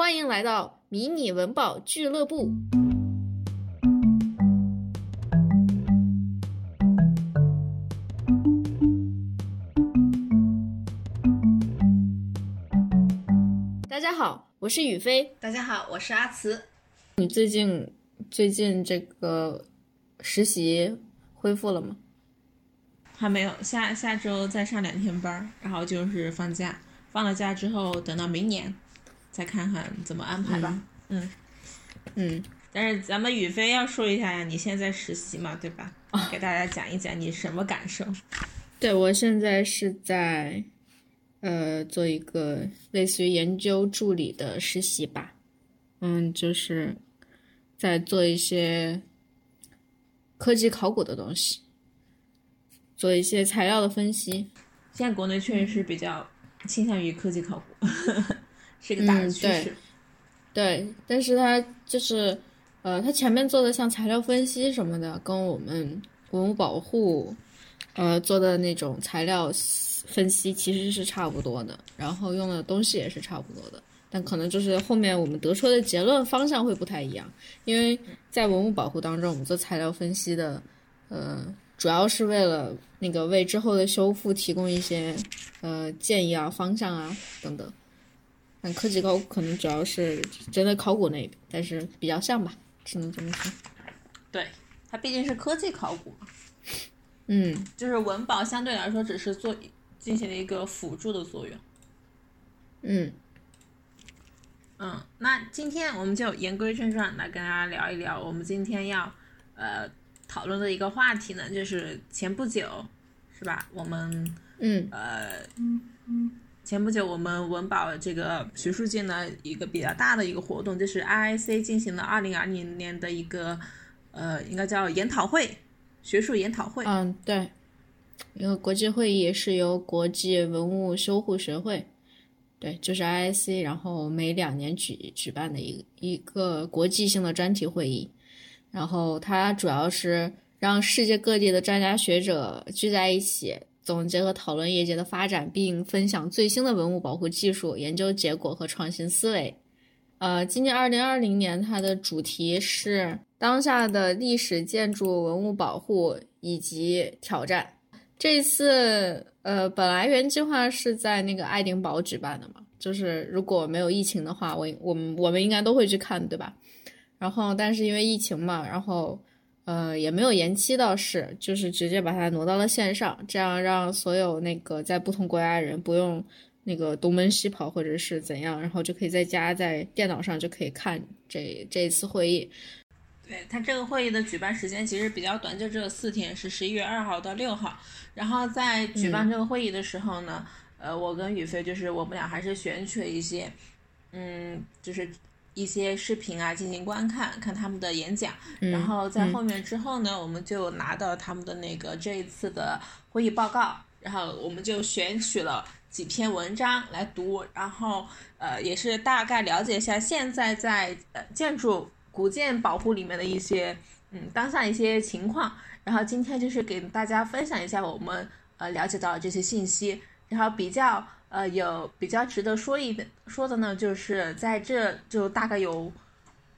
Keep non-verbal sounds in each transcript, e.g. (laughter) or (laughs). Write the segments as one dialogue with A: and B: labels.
A: 欢迎来到迷你文保俱乐部。大家好，我是雨飞。
B: 大家好，我是阿慈。
A: 你最近最近这个实习恢复了吗？
B: 还没有，下下周再上两天班儿，然后就是放假。放了假之后，等到明年再看看怎么安排吧。嗯
A: 嗯，
B: 但是咱们宇飞要说一下呀，你现在实习嘛，对吧？给大家讲一讲你什么感受？
A: 对我现在是在呃做一个类似于研究助理的实习吧。嗯，就是在做一些科技考古的东西，做一些材料的分析。
B: 现在国内确实是比较倾向于科技考古，是一个大的趋势。
A: 对，但是它就是，呃，它前面做的像材料分析什么的，跟我们文物保护，呃，做的那种材料分析其实是差不多的，然后用的东西也是差不多的，但可能就是后面我们得出的结论方向会不太一样，因为在文物保护当中，我们做材料分析的，呃，主要是为了那个为之后的修复提供一些呃建议啊、方向啊等等。但科技考古可能主要是针对考古那边，但是比较像吧，只能这么说。
B: 对，它毕竟是科技考古嘛，
A: 嗯
B: 就是文保相对来说只是做进行了一个辅助的作用。
A: 嗯，
B: 嗯，那今天我们就言归正传，来跟大家聊一聊我们今天要呃讨论的一个话题呢，就是前不久是吧？我们
A: 嗯
B: 呃前不久我们文保这个学术界呢一个比较大的一个活动，就是 IIC 进行了二零二零年的一个呃应该叫研讨会，学术研讨会。
A: 嗯，对，一个国际会议是由国际文物修护学会，对，就是 IIC，然后每两年举举办的一一个国际性的专题会议，然后它主要是让世界各地的专家学者聚在一起。总结和讨论业界的发展，并分享最新的文物保护技术、研究结果和创新思维。呃，今年二零二零年，它的主题是当下的历史建筑文物保护以及挑战。这次，呃，本来原计划是在那个爱丁堡举办的嘛，就是如果没有疫情的话，我我们我们应该都会去看，对吧？然后，但是因为疫情嘛，然后。呃，也没有延期，倒是就是直接把它挪到了线上，这样让所有那个在不同国家的人不用那个东奔西跑或者是怎样，然后就可以在家在电脑上就可以看这这一次会议。
B: 对它这个会议的举办时间其实比较短，就只有四天，是十一月二号到六号。然后在举办这个会议的时候呢，呃，我跟宇飞就是我们俩还是选取了一些，嗯，就是。一些视频啊，进行观看，看他们的演讲，
A: 嗯、
B: 然后在后面之后呢，我们就拿到他们的那个这一次的会议报告，然后我们就选取了几篇文章来读，然后呃也是大概了解一下现在在呃建筑古建保护里面的一些嗯当下一些情况，然后今天就是给大家分享一下我们呃了解到的这些信息，然后比较。呃，有比较值得说一说的呢，就是在这就大概有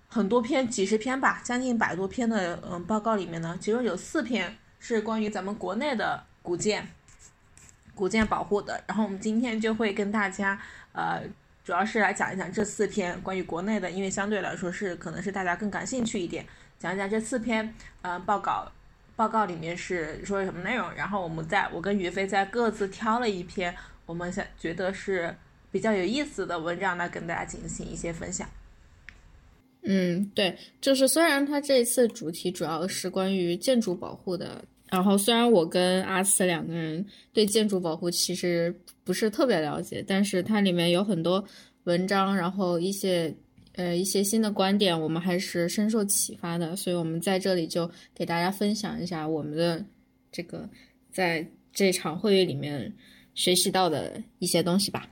B: 很多篇，几十篇吧，将近百多篇的嗯报告里面呢，其中有四篇是关于咱们国内的古建、古建保护的。然后我们今天就会跟大家呃，主要是来讲一讲这四篇关于国内的，因为相对来说是可能是大家更感兴趣一点，讲一讲这四篇呃报告，报告里面是说什么内容。然后我们在我跟于飞在各自挑了一篇。我们想觉得是比较有意思的文章来跟大家进行一些分享。
A: 嗯，对，就是虽然它这次主题主要是关于建筑保护的，然后虽然我跟阿斯两个人对建筑保护其实不是特别了解，但是它里面有很多文章，然后一些呃一些新的观点，我们还是深受启发的，所以我们在这里就给大家分享一下我们的这个在这场会议里面。学习到的一些东西吧。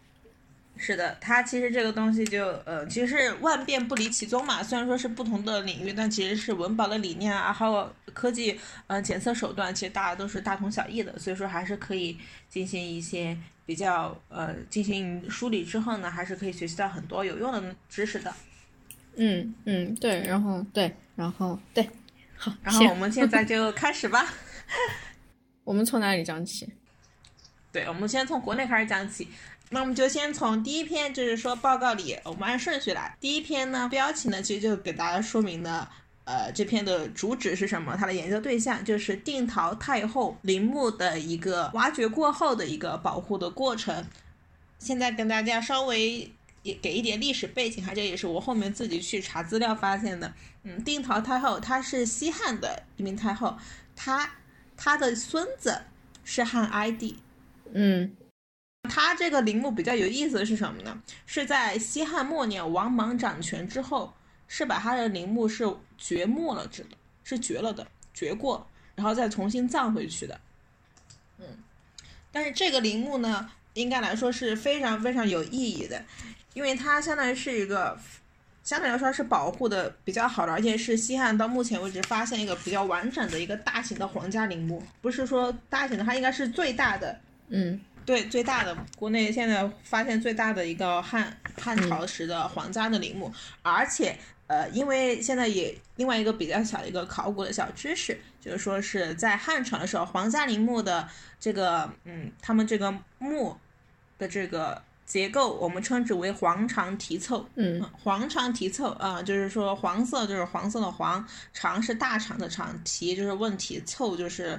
B: 是的，它其实这个东西就呃，其实是万变不离其宗嘛。虽然说是不同的领域，但其实是文保的理念啊，还有科技呃检测手段，其实大家都是大同小异的。所以说还是可以进行一些比较呃进行梳理之后呢，还是可以学习到很多有用的知识的。
A: 嗯嗯，对，然后对，然后对，好，
B: 然后我们现在就开始吧。(laughs)
A: 我们从哪里讲起？
B: 对，我们先从国内开始讲起。那我们就先从第一篇，就是说报告里，我们按顺序来。第一篇呢，标题呢，其实就给大家说明了，呃，这篇的主旨是什么？它的研究对象就是定陶太后陵墓的一个挖掘过后的一个保护的过程。现在跟大家稍微也给一点历史背景哈，这也是我后面自己去查资料发现的。嗯，定陶太后她是西汉的一名太后，她她的孙子是汉哀帝。
A: 嗯。
B: 他这个陵墓比较有意思的是什么呢？是在西汉末年王莽掌权之后，是把他的陵墓是掘没了，是的，是掘了的，掘过，然后再重新葬回去的。嗯，但是这个陵墓呢，应该来说是非常非常有意义的，因为它相当于是一个，相对来说是保护的比较好的，而且是西汉到目前为止发现一个比较完整的一个大型的皇家陵墓，不是说大型的，它应该是最大的。
A: 嗯。
B: 对，最大的国内现在发现最大的一个汉汉朝时的皇家的陵墓，而且呃，因为现在也另外一个比较小的一个考古的小知识，就是说是在汉朝的时候，皇家陵墓的这个嗯，他们这个墓的这个结构，我们称之为黄长题凑。
A: 嗯，
B: 黄长题凑啊，就是说黄色就是黄色的黄，长是大长的长，题就是问题，凑就是。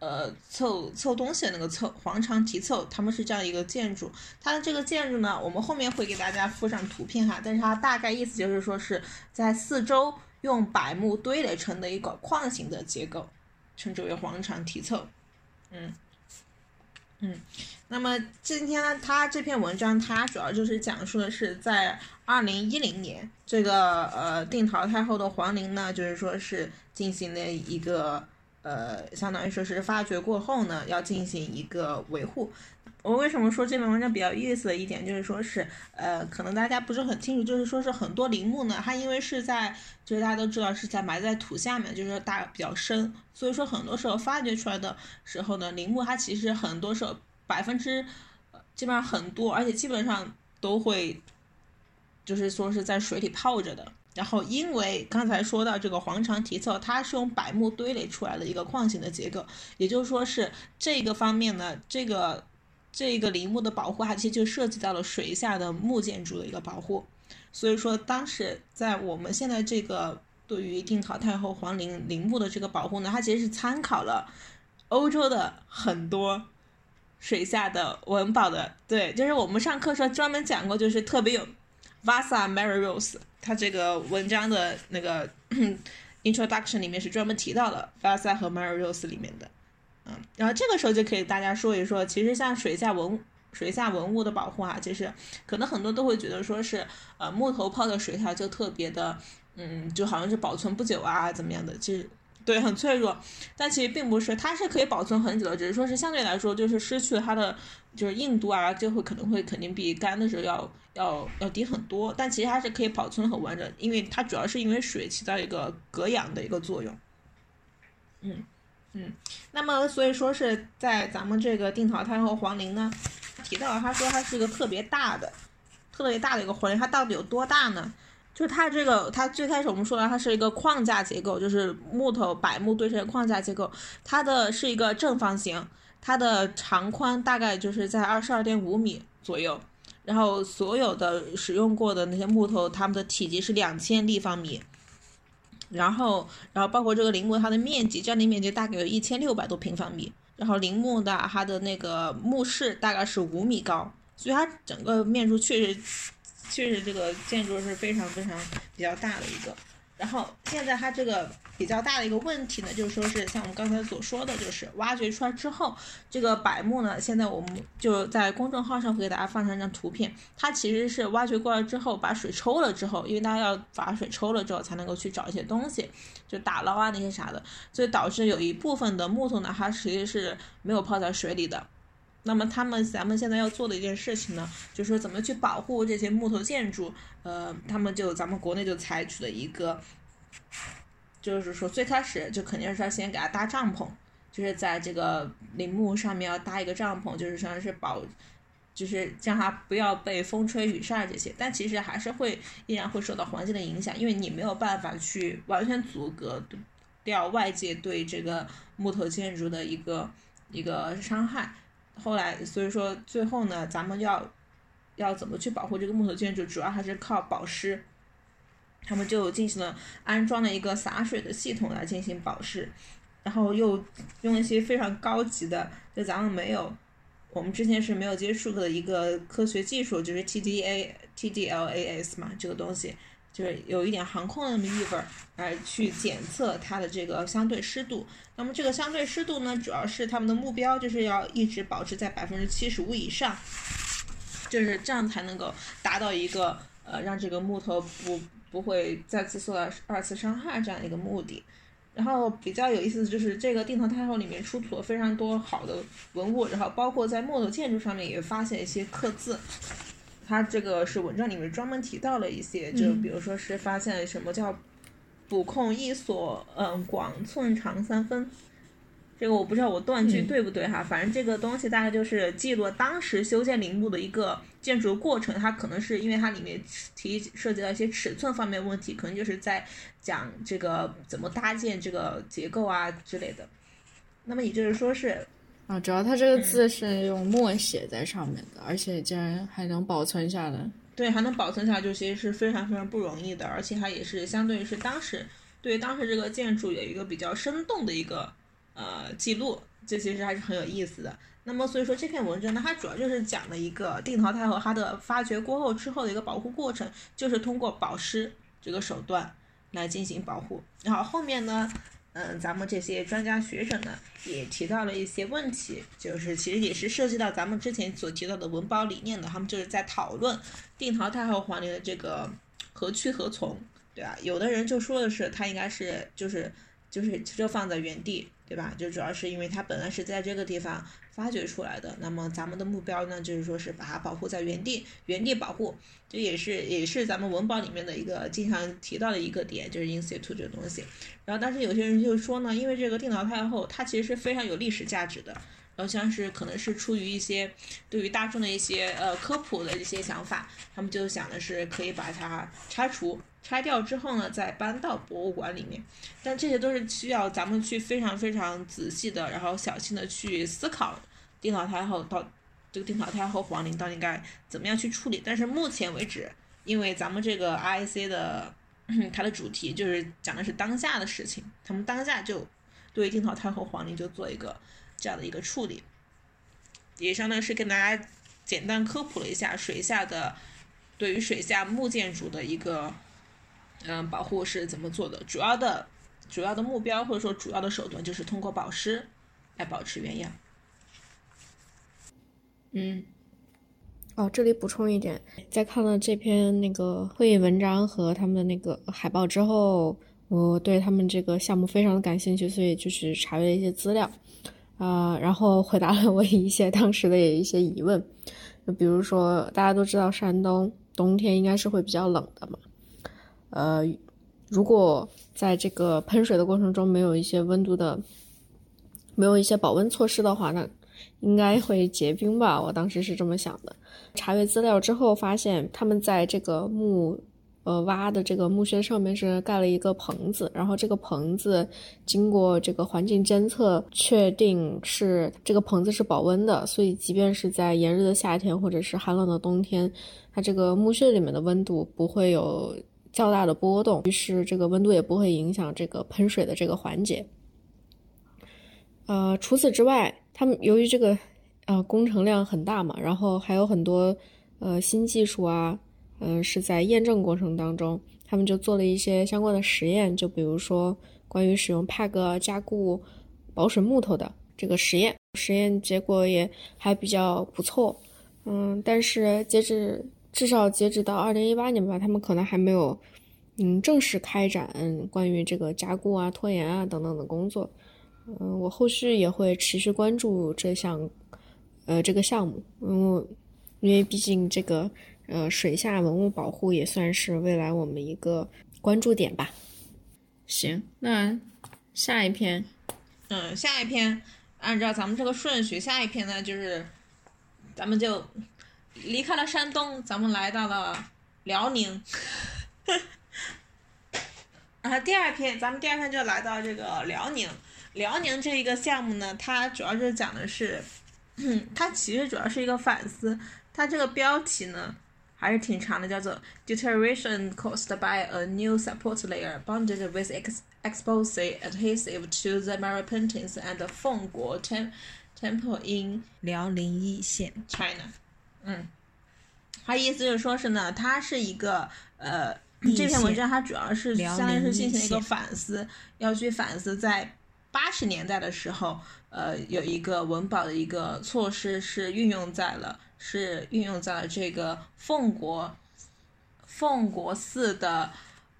B: 呃，凑凑东西的那个凑，黄长题凑，他们是这样一个建筑。它的这个建筑呢，我们后面会给大家附上图片哈。但是它大概意思就是说是在四周用柏木堆垒成的一个框形的结构，称之为黄长题凑。嗯嗯，那么今天呢，它这篇文章它主要就是讲述的是在二零一零年，这个呃定陶太后的皇陵呢，就是说是进行了一个。呃，相当于说是发掘过后呢，要进行一个维护。我为什么说这篇文章比较有意思的一点，就是说是，呃，可能大家不是很清楚，就是说是很多陵墓呢，它因为是在，就是大家都知道是在埋在土下面，就是大比较深，所以说很多时候发掘出来的时候呢，陵墓它其实很多时候百分之，基本上很多，而且基本上都会，就是说是在水里泡着的。然后，因为刚才说到这个黄长题凑，它是用柏木堆垒出来的一个框形的结构，也就是说是这个方面呢，这个这个陵墓的保护，它其实就涉及到了水下的木建筑的一个保护。所以说，当时在我们现在这个对于定陶太后皇陵陵墓的这个保护呢，它其实是参考了欧洲的很多水下的文保的。对，就是我们上课时候专门讲过，就是特别有 Vasa Mary Rose。他这个文章的那个 (clears throat) introduction 里面是专门提到了巴塞和 Mary Rose 里面的，嗯，然后这个时候就可以大家说一说，其实像水下文水下文物的保护啊，其实可能很多都会觉得说是，呃，木头泡在水下就特别的，嗯，就好像是保存不久啊，怎么样的，其实。对，很脆弱，但其实并不是，它是可以保存很久的，只是说是相对来说，就是失去了它的就是硬度啊，就会可能会肯定比干的时候要要要低很多，但其实它是可以保存很完整，因为它主要是因为水起到一个隔氧的一个作用。嗯嗯，那么所以说是在咱们这个定陶太后皇陵呢，提到他说它是一个特别大的、特别大的一个皇陵，它到底有多大呢？就是它这个，它最开始我们说了，它是一个框架结构，就是木头、柏木堆成的框架结构。它的是一个正方形，它的长宽大概就是在二十二点五米左右。然后所有的使用过的那些木头，它们的体积是两千立方米。然后，然后包括这个陵墓，它的面积占地面积大概有一千六百多平方米。然后陵墓的它的那个墓室大概是五米高，所以它整个面数确实。确实，这个建筑是非常非常比较大的一个。然后现在它这个比较大的一个问题呢，就是说是像我们刚才所说的，就是挖掘出来之后，这个柏木呢，现在我们就在公众号上会给大家放上一张图片。它其实是挖掘过来之后，把水抽了之后，因为大家要把水抽了之后才能够去找一些东西，就打捞啊那些啥的，所以导致有一部分的木头呢，它其实是没有泡在水里的。那么他们咱们现在要做的一件事情呢，就是说怎么去保护这些木头建筑。呃，他们就咱们国内就采取了一个，就是说最开始就肯定是要先给它搭帐篷，就是在这个陵墓上面要搭一个帐篷，就是说是保，就是让它不要被风吹雨晒这些。但其实还是会依然会受到环境的影响，因为你没有办法去完全阻隔掉外界对这个木头建筑的一个一个伤害。后来，所以说最后呢，咱们要要怎么去保护这个木头建筑，主要还是靠保湿。他们就进行了安装了一个洒水的系统来进行保湿，然后又用一些非常高级的，就咱们没有，我们之前是没有接触过的一个科学技术，就是 TDA TDLAS 嘛，这个东西就是有一点航空的那么意味儿，来去检测它的这个相对湿度。那么这个相对湿度呢，主要是他们的目标就是要一直保持在百分之七十五以上，就是这样才能够达到一个呃让这个木头不。不会再次受到二次伤害这样一个目的，然后比较有意思的就是这个定陶太后里面出土了非常多好的文物，然后包括在木头建筑上面也发现一些刻字，它这个是文章里面专门提到了一些，就比如说是发现什么叫“补空一所”，嗯，广寸长三分。这个我不知道我断句对不对哈，反正这个东西大概就是记录当时修建陵墓的一个建筑过程，它可能是因为它里面提涉及到一些尺寸方面问题，可能就是在讲这个怎么搭建这个结构啊之类的。那么也就是说是
A: 啊，主要它这个字是用墨写在上面的，而且竟然还能保存下来。
B: 对，还能保存下来，就其实是非常非常不容易的，而且它也是相对于是当时对当时这个建筑有一个比较生动的一个。呃，记录这其实还是很有意思的。那么，所以说这篇文章呢，它主要就是讲了一个定陶太后它的发掘过后之后的一个保护过程，就是通过保湿这个手段来进行保护。然后后面呢，嗯，咱们这些专家学者呢也提到了一些问题，就是其实也是涉及到咱们之前所提到的文保理念的。他们就是在讨论定陶太后皇陵的这个何去何从，对吧？有的人就说的是，他应该是就是就是就放在原地。对吧？就主要是因为它本来是在这个地方发掘出来的，那么咱们的目标呢，就是说是把它保护在原地，原地保护，这也是也是咱们文保里面的一个经常提到的一个点，就是 in situ 这个东西。然后，但是有些人就说呢，因为这个定陶太后，它其实是非常有历史价值的，然后像是可能是出于一些对于大众的一些呃科普的一些想法，他们就想的是可以把它拆除。拆掉之后呢，再搬到博物馆里面，但这些都是需要咱们去非常非常仔细的，然后小心的去思考，定陶太后到这个定陶太后皇陵到底该怎么样去处理。但是目前为止，因为咱们这个 I C 的它的主题就是讲的是当下的事情，他们当下就对定陶太后皇陵就做一个这样的一个处理，也相当于是跟大家简单科普了一下水下的对于水下木建筑的一个。嗯，保护是怎么做的？主要的、主要的目标或者说主要的手段就是通过保湿来保持原样。
A: 嗯，哦，这里补充一点，在看了这篇那个会议文章和他们的那个海报之后，我对他们这个项目非常的感兴趣，所以就是查阅了一些资料，啊，然后回答了我一些 (laughs) 当时的一些疑问，就比如说大家都知道山东冬天应该是会比较冷的嘛。呃，如果在这个喷水的过程中没有一些温度的，没有一些保温措施的话，那应该会结冰吧？我当时是这么想的。查阅资料之后发现，他们在这个墓，呃，挖的这个墓穴上面是盖了一个棚子，然后这个棚子经过这个环境监测，确定是这个棚子是保温的，所以即便是在炎热的夏天或者是寒冷的冬天，它这个墓穴里面的温度不会有。较大的波动，于是这个温度也不会影响这个喷水的这个环节。呃，除此之外，他们由于这个呃工程量很大嘛，然后还有很多呃新技术啊，嗯，是在验证过程当中，他们就做了一些相关的实验，就比如说关于使用 PEG 加固保水木头的这个实验，实验结果也还比较不错。嗯，但是截止。至少截止到二零一八年吧，他们可能还没有，嗯，正式开展关于这个加固啊、拖延啊等等的工作。嗯，我后续也会持续关注这项，呃，这个项目。嗯，因为毕竟这个，呃，水下文物保护也算是未来我们一个关注点吧。行，那下一篇
B: 嗯，下一篇按照咱们这个顺序，下一篇呢就是咱们就离开了山东，咱们来到了辽宁。然后第二篇，咱们第二篇就来到这个辽宁。辽宁这一个项目呢，它主要是讲的是，它其实主要是一个反思。它这个标题呢还是挺长的，叫做 Deterioration caused by a new support layer bonded with ex explosive adhesive to the Marapentis and Fengguo tem temple in
C: 辽宁义县
B: China。嗯，他意思就是说是呢，它是一个呃。这篇文章它主要是相当于是进行一个反思，要去反思在八十年代的时候，呃，有一个文保的一个措施是运用在了，是运用在了这个奉国奉国寺的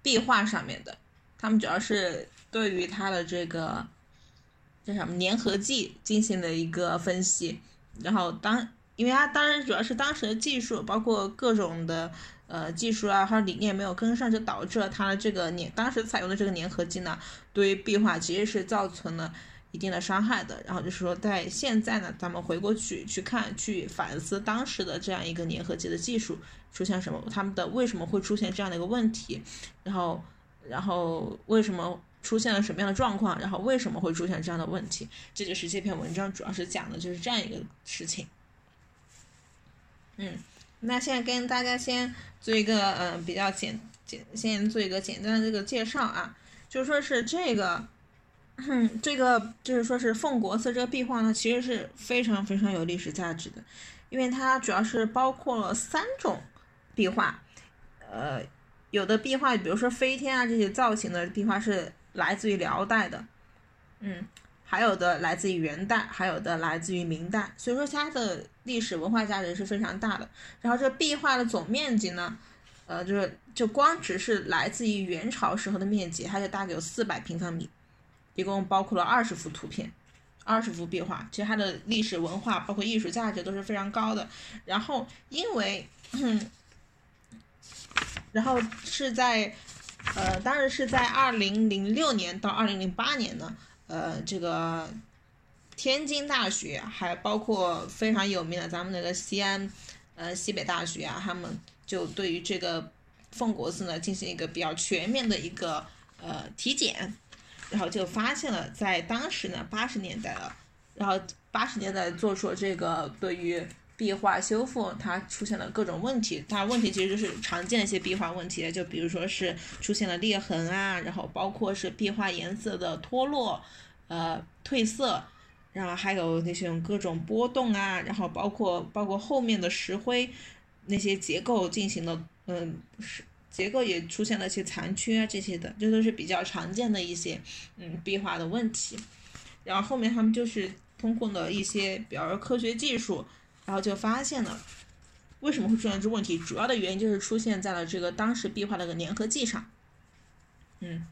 B: 壁画上面的。他们主要是对于它的这个叫什么粘合剂进行了一个分析，然后当因为它当然主要是当时的技术，包括各种的。呃，技术啊，还有理念没有跟上，就导致了它的这个粘，当时采用的这个粘合剂呢，对于壁画其实是造成了一定的伤害的。然后就是说，在现在呢，咱们回过去去看，去反思当时的这样一个粘合剂的技术出现什么，他们的为什么会出现这样的一个问题，然后，然后为什么出现了什么样的状况，然后为什么会出现这样的问题，这就是这篇文章主要是讲的就是这样一个事情。嗯。那现在跟大家先做一个嗯比较简简，先做一个简单的这个介绍啊，就说是这个，这个就是说是奉国寺这个壁画呢，其实是非常非常有历史价值的，因为它主要是包括了三种壁画，呃，有的壁画，比如说飞天啊这些造型的壁画是来自于辽代的，嗯。还有的来自于元代，还有的来自于明代，所以说它的历史文化价值是非常大的。然后这壁画的总面积呢，呃，就是就光只是来自于元朝时候的面积，它就大概有四百平方米，一共包括了二十幅图片，二十幅壁画，其实它的历史文化包括艺术价值都是非常高的。然后因为，然后是在，呃，当时是在二零零六年到二零零八年呢。呃，这个天津大学还包括非常有名的咱们那个西安，呃，西北大学啊，他们就对于这个奉国寺呢进行一个比较全面的一个呃体检，然后就发现了在当时呢八十年代了，然后八十年代做出了这个对于壁画修复它出现了各种问题，它问题其实就是常见的一些壁画问题，就比如说是出现了裂痕啊，然后包括是壁画颜色的脱落。呃，褪色，然后还有那些各种波动啊，然后包括包括后面的石灰那些结构进行了，嗯，是结构也出现了一些残缺啊这些的，这都是比较常见的一些嗯壁画的问题。然后后面他们就是通过了一些比较科学技术，然后就发现了为什么会出现这问题，主要的原因就是出现在了这个当时壁画的个粘合剂上，嗯。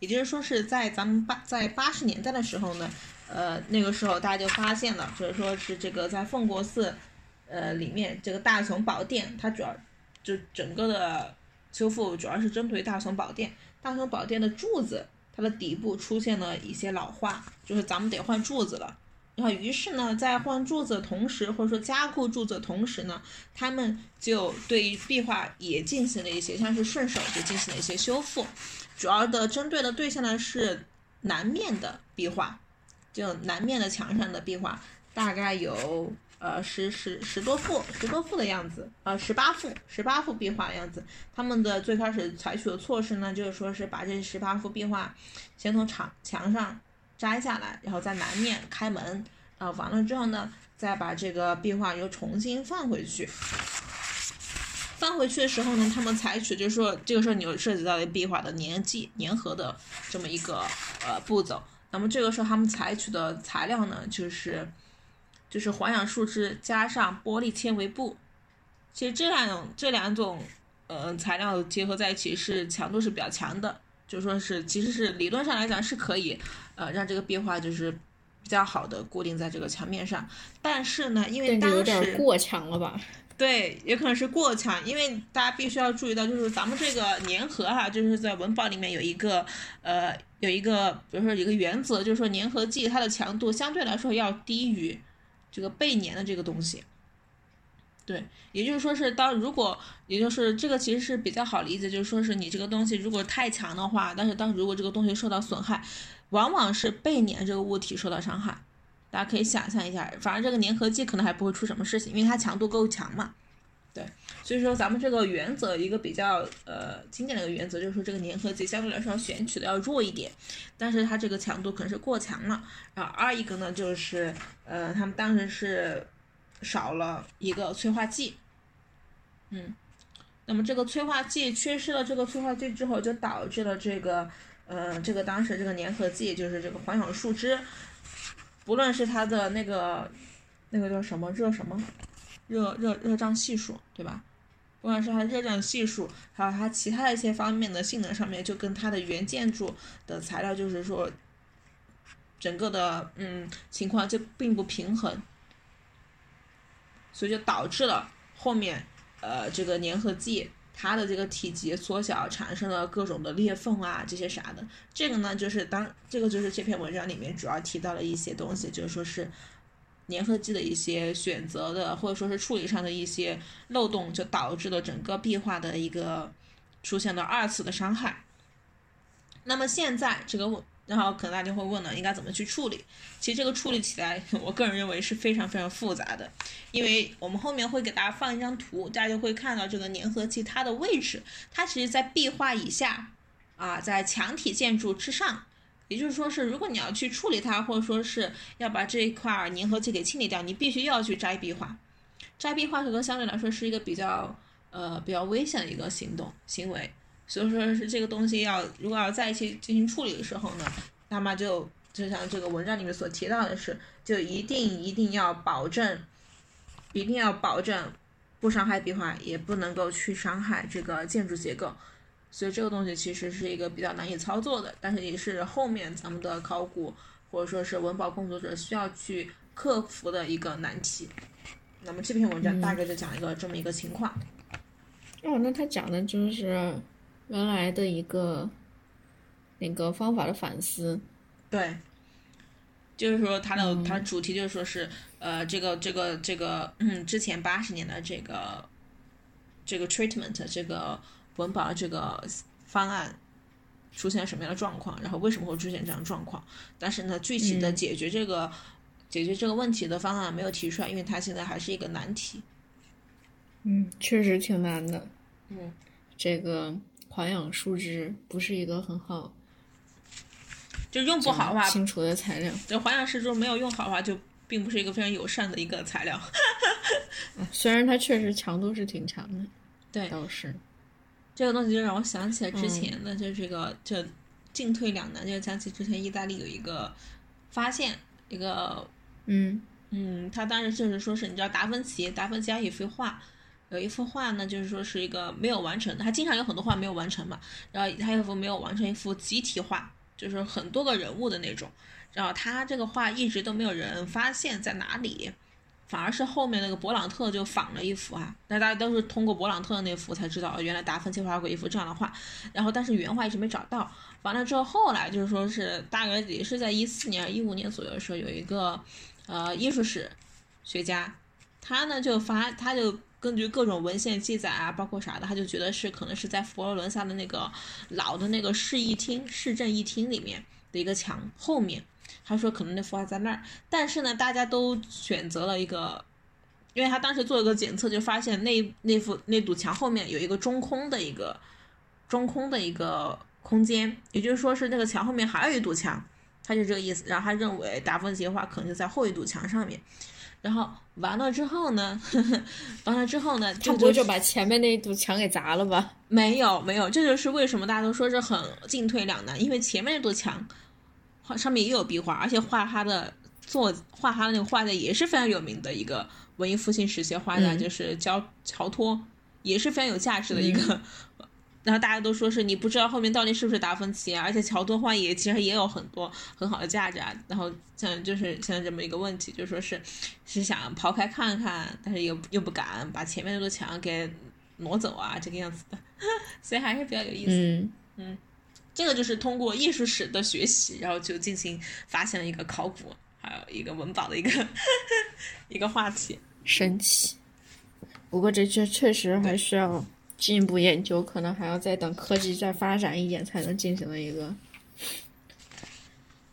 B: 也就是说是在咱们八在八十年代的时候呢，呃，那个时候大家就发现了，就是说是这个在奉国寺，呃，里面这个大雄宝殿，它主要就整个的修复主要是针对大雄宝殿，大雄宝殿的柱子，它的底部出现了一些老化，就是咱们得换柱子了。然后于是呢，在换柱子的同时，或者说加固柱子的同时呢，他们就对壁画也进行了一些，像是顺手就进行了一些修复。主要的针对的对象呢是南面的壁画，就南面的墙上的壁画，大概有呃十十十多幅，十多幅的样子，呃十八幅，十八幅壁画的样子。他们的最开始采取的措施呢，就是说是把这十八幅壁画先从墙墙上摘下来，然后在南面开门，啊完了之后呢，再把这个壁画又重新放回去。放回去的时候呢，他们采取就是说，这个时候你又涉及到了壁画的粘剂粘合的这么一个呃步骤。那么这个时候他们采取的材料呢，就是就是环氧树脂加上玻璃纤维布。其实这两种这两种呃材料结合在一起是强度是比较强的，就说是其实是理论上来讲是可以呃让这个壁画就是比较好的固定在这个墙面上。但是呢，因为当时
A: 有点过强了吧。
B: 对，也可能是过强，因为大家必须要注意到，就是咱们这个粘合哈，就是在文保里面有一个呃有一个，比如说一个原则，就是说粘合剂它的强度相对来说要低于这个被粘的这个东西。对，也就是说是当如果，也就是这个其实是比较好理解，就是说是你这个东西如果太强的话，但是当如果这个东西受到损害，往往是被粘这个物体受到伤害。大家可以想象一下，反正这个粘合剂可能还不会出什么事情，因为它强度够强嘛。对，所以说咱们这个原则一个比较呃经典的一个原则就是说，这个粘合剂相对来说选取的要弱一点，但是它这个强度可能是过强了。然后二一个呢就是呃他们当时是少了一个催化剂，嗯，那么这个催化剂缺失了这个催化剂之后，就导致了这个呃这个当时这个粘合剂就是这个环氧树脂。不论是它的那个，那个叫什么热什么，热热热胀系数，对吧？不管是它热胀系数，还有它其他的一些方面的性能上面，就跟它的原建筑的材料，就是说，整个的嗯情况就并不平衡，所以就导致了后面呃这个粘合剂。它的这个体积缩小，产生了各种的裂缝啊，这些啥的。这个呢，就是当这个就是这篇文章里面主要提到了一些东西，就是说是粘合剂的一些选择的，或者说是处理上的一些漏洞，就导致了整个壁画的一个出现了二次的伤害。那么现在这个问。然后可能大家会问了，应该怎么去处理？其实这个处理起来，(laughs) 我个人认为是非常非常复杂的，因为我们后面会给大家放一张图，大家就会看到这个粘合剂它的位置，它其实在壁画以下，啊，在墙体建筑之上。也就是说是，如果你要去处理它，或者说是要把这一块粘合剂给清理掉，你必须要去摘壁画。摘壁画可能相对来说是一个比较呃比较危险的一个行动行为。所以说是这个东西要，如果要在一起进行处理的时候呢，那么就就像这个文章里面所提到的是，就一定一定要保证，一定要保证不伤害壁画，也不能够去伤害这个建筑结构。所以这个东西其实是一个比较难以操作的，但是也是后面咱们的考古或者说是文保工作者需要去克服的一个难题。那么这篇文章大概就讲一个这么一个情况。
A: 哦，那他讲的就是。原来的一个那个方法的反思，
B: 对，就是说它的它的主题就是说是呃这个这个这个嗯之前八十年的这个这个 treatment 这个文保这个方案出现什么样的状况，然后为什么会出现这样状况？但是呢，具体的解决这个解决这个问题的方案没有提出来，因为它现在还是一个难题。
A: 嗯，确实挺难的。嗯，这个。环氧树脂不是一个很好，
B: 就用不好的话，
A: 清除的材料。
B: 这环氧树脂没有用好的话，就并不是一个非常友善的一个材料。
A: 虽然它确实强度是挺强的，
B: 对，
A: 倒是
B: 这个东西就让我想起来之前的，就这个就进退两难，就想起之前意大利有一个发现，一个
A: 嗯
B: 嗯，他当时就是说是你知道达芬奇，达芬奇有一幅画。有一幅画呢，就是说是一个没有完成的，他经常有很多画没有完成嘛。然后他有一幅没有完成一幅集体画，就是很多个人物的那种。然后他这个画一直都没有人发现在哪里，反而是后面那个勃朗特就仿了一幅啊。那大家都是通过勃朗特的那幅才知道，原来达芬奇画过一幅这样的画。然后但是原画一直没找到。完了之后，后来就是说是大概也是在一四年、一五年左右的时候，有一个呃艺术史学家，他呢就发他就。根据各种文献记载啊，包括啥的，他就觉得是可能是在佛罗伦萨的那个老的那个市议厅、市政议厅里面的一个墙后面。他说可能那幅画在那儿，但是呢，大家都选择了一个，因为他当时做了个检测，就发现那那幅那堵墙后面有一个中空的一个中空的一个空间，也就是说是那个墙后面还有一堵墙，他就这个意思。然后他认为达芬奇的画可能就在后一堵墙上面。然后完了之后呢？(laughs) 完了之后呢？
A: 他不会就把前面那一堵墙给砸了吧？
B: 没有，没有，这就是为什么大家都说是很进退两难，因为前面那堵墙画上面也有壁画，而且画他的作画他的那个画家也是非常有名的一个文艺复兴时期画家，就是乔乔托，也是非常有价值的一个。(laughs) 然后大家都说是你不知道后面到底是不是达芬奇啊，而且乔托画也其实也有很多很好的价值啊。然后像就是像这么一个问题，就说是是想刨开看看，但是又又不敢把前面那座墙给挪走啊，这个样子的，(laughs) 所以还是比较有意思。
A: 嗯
B: 嗯，这个就是通过艺术史的学习，然后就进行发现了一个考古，还有一个文保的一个 (laughs) 一个话题。
A: 神奇。不过这确确实还需要进一步研究，可能还要再等科技再发展一点，才能进行的一个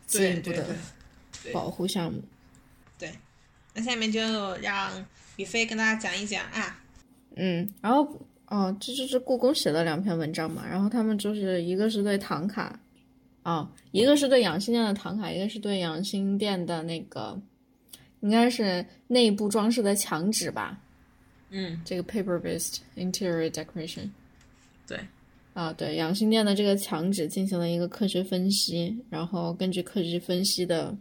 A: 进一步的保护项目。
B: 对，那下面就让宇飞跟大家讲一讲啊。
A: 嗯，然后哦，这就是故宫写的两篇文章嘛，然后他们就是一个是对唐卡，哦，一个是对养心殿的唐卡，一个是对养心殿的那个，应该是内部装饰的墙纸吧。
B: 嗯，
A: 这个 paper-based interior decoration，
B: 对，
A: 啊，对，养心殿的这个墙纸进行了一个科学分析，然后根据科学分析的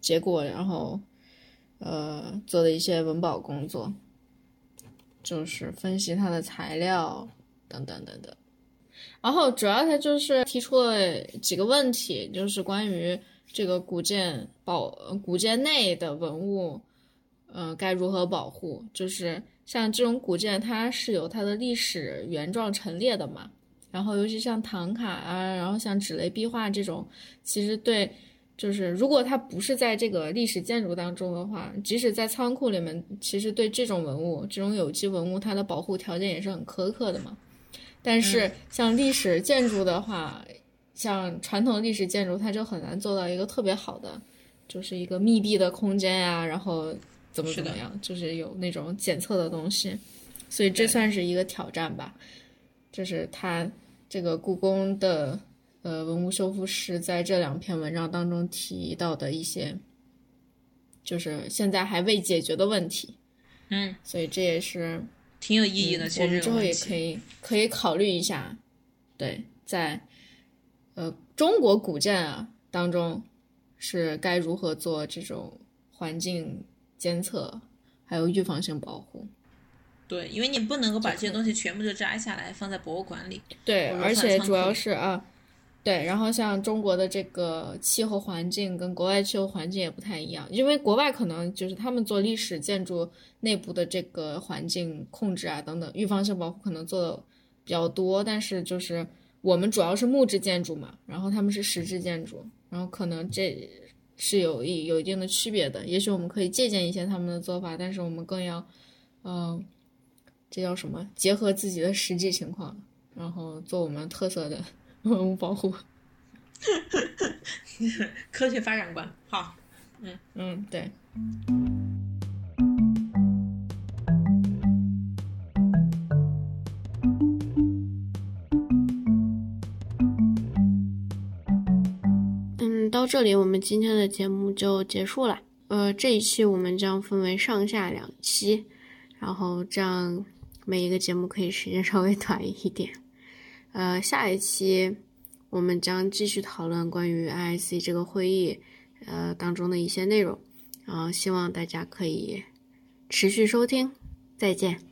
A: 结果，然后呃做的一些文保工作，就是分析它的材料等等等等，然后主要它就是提出了几个问题，就是关于这个古建保古建内的文物，呃，该如何保护，就是。像这种古建，它是有它的历史原状陈列的嘛，然后尤其像唐卡啊，然后像纸类壁画这种，其实对，就是如果它不是在这个历史建筑当中的话，即使在仓库里面，其实对这种文物，这种有机文物，它的保护条件也是很苛刻的嘛。但是像历史建筑的话，像传统历史建筑，它就很难做到一个特别好的，就是一个密闭的空间呀，然后。怎么怎么样？就是有那种检测的东西，所以这算是一个挑战吧。就是它这个故宫的呃文物修复师在这两篇文章当中提到的一些，就是现在还未解决的问题。
B: 嗯，
A: 所以这也是
B: 挺有意义的。其实
A: 我们之后也可以可以考虑一下，对，在呃中国古建啊当中是该如何做这种环境。监测，还有预防性保护。
B: 对，因为你不能够把这些东西全部就摘下来放在博物馆里。
A: 对，而且主要是啊，对，然后像中国的这个气候环境跟国外气候环境也不太一样，因为国外可能就是他们做历史建筑内部的这个环境控制啊等等，预防性保护可能做的比较多，但是就是我们主要是木质建筑嘛，然后他们是石质建筑，然后可能这。是有一有一定的区别的，也许我们可以借鉴一些他们的做法，但是我们更要，嗯，这叫什么？结合自己的实际情况，然后做我们特色的文物保护。(laughs)
B: 科学发展观，好，
A: 嗯嗯，对。嗯到这里，我们今天的节目就结束了。呃，这一期我们将分为上下两期，然后这样每一个节目可以时间稍微 (laughs) 短一点。呃，下一期我们将继续讨论关于 IIC 这个会议呃当中的一些内容，然后希望大家可以持续收听。再见。